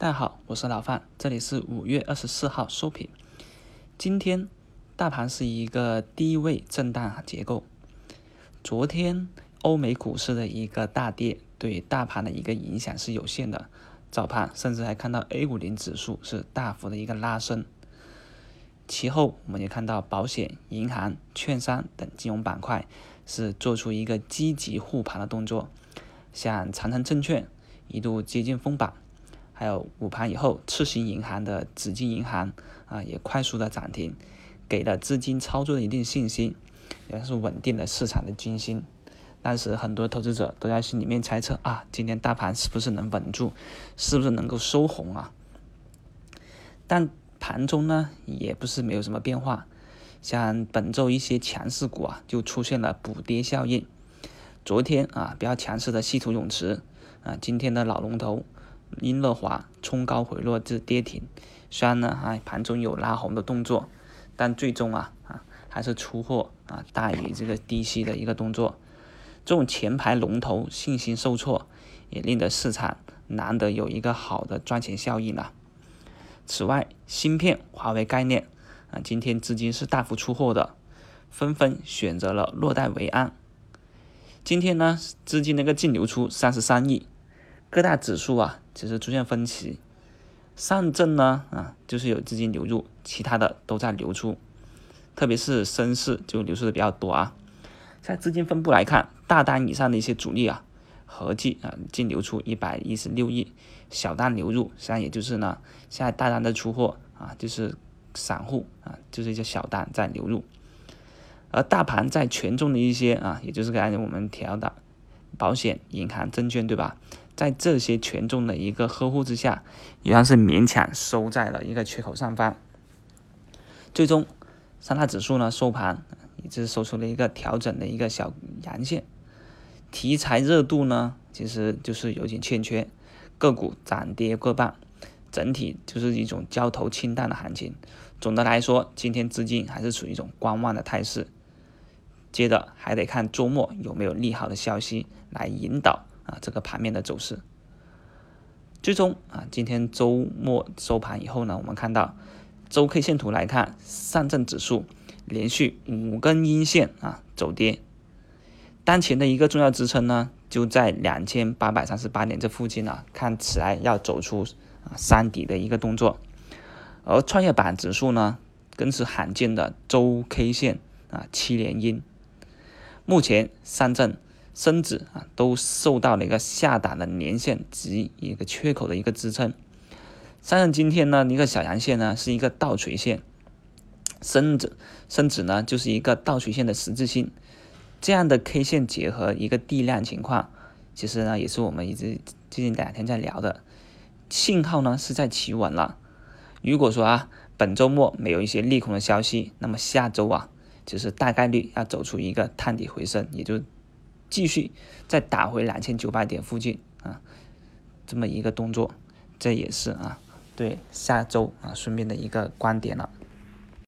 大家好，我是老范，这里是五月二十四号收评。今天大盘是一个低位震荡结构。昨天欧美股市的一个大跌，对大盘的一个影响是有限的。早盘甚至还看到 A 五零指数是大幅的一个拉升。其后我们也看到保险、银行、券商等金融板块是做出一个积极护盘的动作，像长城证券一度接近封板。还有午盘以后，次新银行的紫金银行啊也快速的涨停，给了资金操作的一定信心，也是稳定了市场的军心。当时很多投资者都在心里面猜测啊，今天大盘是不是能稳住，是不是能够收红啊？但盘中呢也不是没有什么变化，像本周一些强势股啊就出现了补跌效应。昨天啊比较强势的稀土永磁啊，今天的老龙头。英乐华冲高回落至跌停，虽然呢还盘中有拉红的动作，但最终啊啊还是出货啊大于这个低吸的一个动作。这种前排龙头信心受挫，也令得市场难得有一个好的赚钱效应了。此外，芯片、华为概念啊，今天资金是大幅出货的，纷纷选择了落袋为安。今天呢，资金那个净流出三十三亿。各大指数啊，其实出现分歧。上证呢，啊，就是有资金流入，其他的都在流出。特别是深市就流出的比较多啊。在资金分布来看，大单以上的一些主力啊，合计啊净流出一百一十六亿，小单流入，实际上也就是呢，现在大单的出货啊，就是散户啊，就是一些小单在流入。而大盘在权重的一些啊，也就是刚才我们提到的保险、银行、证券，对吧？在这些权重的一个呵护之下，也算是勉强收在了一个缺口上方。最终，三大指数呢收盘也是收出了一个调整的一个小阳线。题材热度呢，其实就是有点欠缺，个股涨跌各半，整体就是一种交投清淡的行情。总的来说，今天资金还是处于一种观望的态势。接着还得看周末有没有利好的消息来引导。啊，这个盘面的走势，最终啊，今天周末收盘以后呢，我们看到周 K 线图来看，上证指数连续五根阴线啊走跌，当前的一个重要支撑呢就在两千八百三十八点这附近呢，看起来要走出啊山底的一个动作，而创业板指数呢更是罕见的周 K 线啊七连阴，目前上证。深指啊，都受到了一个下档的年线及一个缺口的一个支撑。上证今天呢，一个小阳线呢，是一个倒垂线，深指深指呢就是一个倒垂线的十字星。这样的 K 线结合一个地量情况，其实呢也是我们一直最近两天在聊的信号呢是在企稳了。如果说啊本周末没有一些利空的消息，那么下周啊就是大概率要走出一个探底回升，也就。继续再打回两千九百点附近啊，这么一个动作，这也是啊对下周啊顺便的一个观点了。